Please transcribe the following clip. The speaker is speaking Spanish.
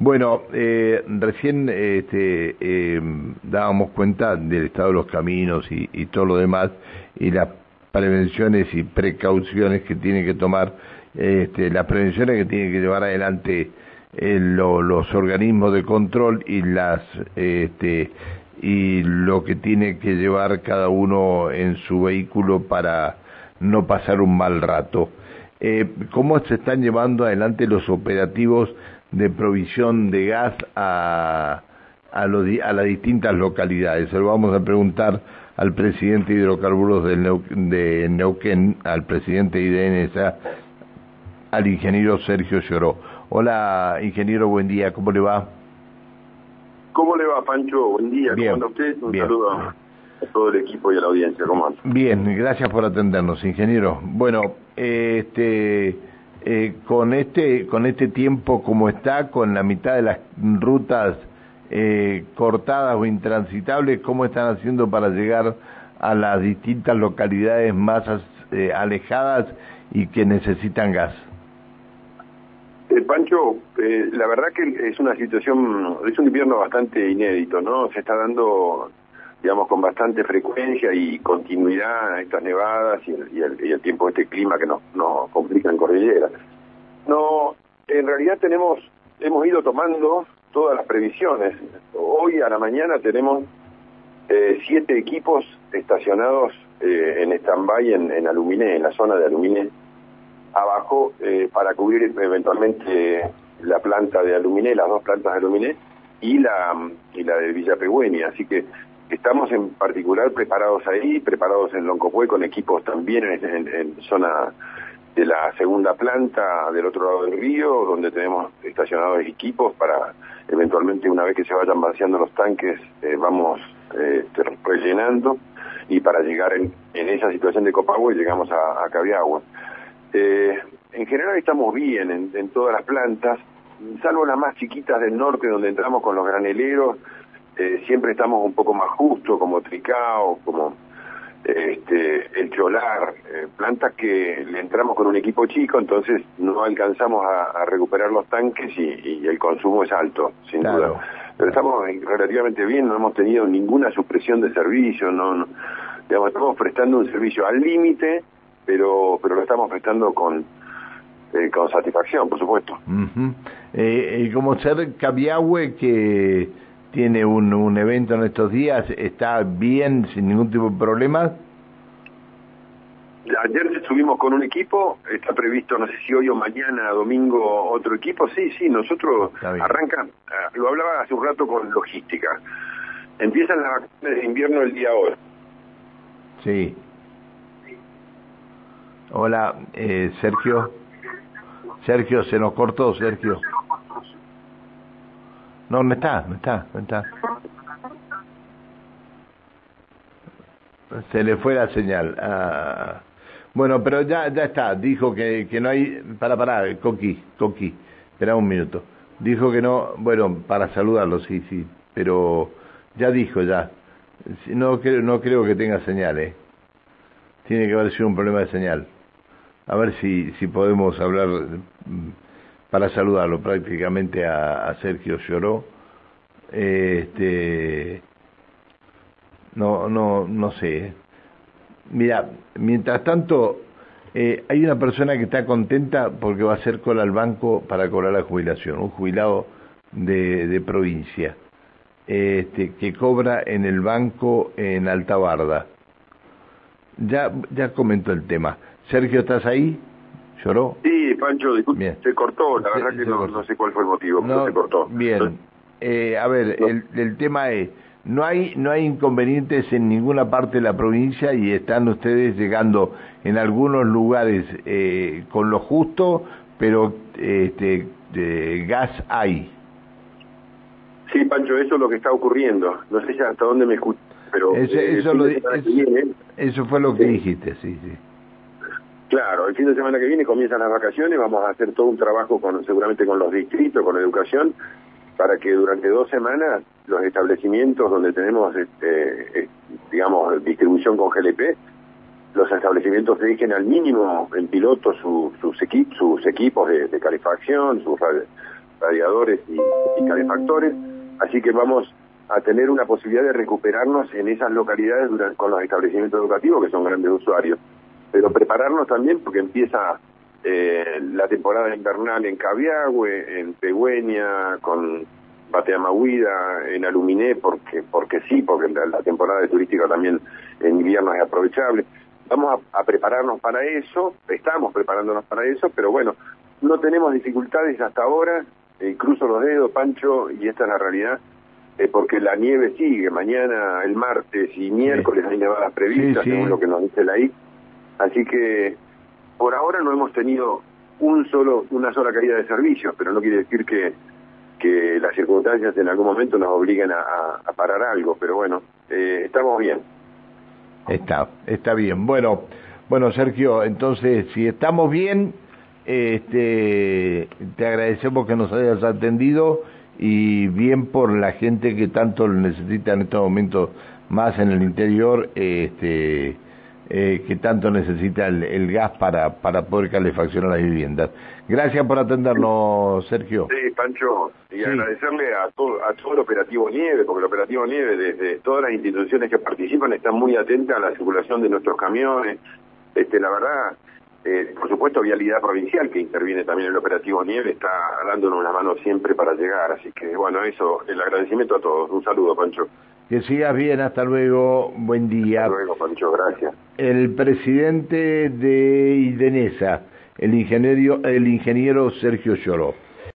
Bueno, eh, recién este, eh, dábamos cuenta del estado de los caminos y, todo lo demás y las prevenciones y precauciones que tiene que tomar, este, las prevenciones que tiene que llevar adelante eh, los organismos de control y las este, y lo que tiene que llevar cada uno en su vehículo para no pasar un mal rato. Eh, ¿Cómo se están llevando adelante los operativos de provisión de gas a, a, a las distintas localidades? Se lo vamos a preguntar al presidente de hidrocarburos de Neuquén, al presidente de IDNSA, al ingeniero Sergio Lloró. Hola, ingeniero, buen día, ¿cómo le va? ¿Cómo le va, Pancho? Buen día, ¿cómo anda usted? Un saludo a todo el equipo y a la audiencia, ¿cómo anda? Bien, gracias por atendernos, ingeniero. Bueno, este, eh, con este, con este tiempo como está, con la mitad de las rutas eh, cortadas o intransitables, ¿cómo están haciendo para llegar a las distintas localidades más eh, alejadas y que necesitan gas? Pancho, la verdad que es una situación, es un invierno bastante inédito, ¿no? Se está dando digamos, con bastante frecuencia y continuidad a estas nevadas y el, y el, tiempo de este clima que nos, nos complica en cordillera. No, en realidad tenemos, hemos ido tomando todas las previsiones. Hoy a la mañana tenemos eh, siete equipos estacionados eh, en stand-by en, en Aluminé, en la zona de Aluminé, abajo, eh, para cubrir eventualmente la planta de Aluminé, las dos plantas de Aluminé, y la, y la de Villa Pegüenia. Así que Estamos en particular preparados ahí, preparados en Loncopué con equipos también en, zona de la segunda planta del otro lado del río, donde tenemos estacionados equipos para eventualmente una vez que se vayan vaciando los tanques, eh, vamos eh, rellenando y para llegar en, esa situación de Copagua llegamos a, a Cabiagua. Eh, en general estamos bien en, en todas las plantas, salvo las más chiquitas del norte donde entramos con los graneleros, eh, siempre estamos un poco más justos, como Tricao, como este, el Cholar, eh, plantas que le entramos con un equipo chico, entonces no alcanzamos a, recuperar los tanques y, el consumo es alto, sin duda. Pero estamos relativamente bien, no hemos tenido ninguna supresión de servicio, no, digamos, estamos prestando un servicio al límite, pero, pero lo estamos prestando con, eh, con satisfacción, por supuesto. y como ser Cabiahue que tiene un, un evento en estos días, está bien, sin ningún tipo de problemas. Ayer estuvimos con un equipo, está previsto, no sé si hoy o mañana, domingo, otro equipo. Sí, sí, nosotros arranca, ah, lo hablaba hace un rato con logística. Empiezan las vacaciones de invierno el día hoy. Sí. Hola, eh, Sergio. Sergio, se nos cortó, Sergio. No, no está, no está, no está. Se le fue la señal. Ah. Bueno, pero ya ya está. Dijo que, que no hay... Para, para, Coqui, Coqui. Espera un minuto. Dijo que no... Bueno, para saludarlo, sí, sí. Pero ya dijo, ya. No, creo, no creo que tenga señal, ¿eh? Tiene que haber sido un problema de señal. A ver si, si podemos hablar para saludarlo prácticamente a, Sergio Lloró. Este, no, no, no sé. Mira, mientras tanto, eh, hay una persona que está contenta porque va a hacer cola al banco para cobrar la jubilación, un jubilado de, de provincia, este, que cobra en el banco en Alta Barda. Ya, ya comentó el tema. Sergio, ¿estás ahí? ¿Lloró? Sí, Pancho, disculpe, se cortó, la verdad que no, sé cuál fue el motivo, pero se cortó. Bien, eh, a ver, el, el tema es, no hay, no hay inconvenientes en ninguna parte de la provincia y están ustedes llegando en algunos lugares eh, con lo justo, pero este, gas hay. Sí, Pancho, eso es lo que está ocurriendo. No sé hasta dónde me escucha, pero... Eh, eso, eso fue lo que dijiste, sí, sí. Claro, el fin de semana que viene comienzan las vacaciones, vamos a hacer todo un trabajo seguramente con los distritos, con educación, para que durante dos semanas los establecimientos donde tenemos, este, eh, digamos, distribución con GLP, los establecimientos dejen al mínimo en piloto sus, sus, sus equipos de, calefacción, sus, radiadores y, calefactores, así que vamos a tener una posibilidad de recuperarnos en esas localidades con los establecimientos educativos que son grandes usuarios, pero prepararnos también porque empieza eh, la temporada invernal en Cabiagüe, en Pegüeña, con Bateamahuida, en Aluminé, porque porque sí, porque la, temporada de turística también en invierno es aprovechable. Vamos a, prepararnos para eso, estamos preparándonos para eso, pero bueno, no tenemos dificultades hasta ahora, eh, cruzo los dedos, Pancho, y esta es la realidad, eh, porque la nieve sigue, mañana, el martes y miércoles hay nevadas previstas, según lo que nos dice la I. Así que por ahora no hemos tenido un solo, una sola caída de servicios, pero no quiere decir que, que las circunstancias en algún momento nos obliguen a, parar algo, pero bueno, eh, estamos bien. Está, está bien. Bueno, bueno Sergio, entonces si estamos bien, este, te agradecemos que nos hayas atendido y bien por la gente que tanto necesita en estos momentos más en el interior, este eh, que tanto necesita el, gas para, para poder calefaccionar las viviendas. Gracias por atendernos, Sergio. Sí, Pancho, y agradecerle a todo, a todo el operativo Nieve, porque el operativo Nieve, desde todas las instituciones que participan, están muy atentas a la circulación de nuestros camiones. Este, la verdad, eh, por supuesto, Vialidad Provincial, que interviene también en el operativo Nieve, está dándonos la mano siempre para llegar. Así que, bueno, eso, el agradecimiento a todos. Un saludo, Pancho. Que sigas bien, hasta luego, buen día. Hasta luego, Pancho, gracias. El presidente de Idenesa, el ingeniero, el ingeniero Sergio Lloró.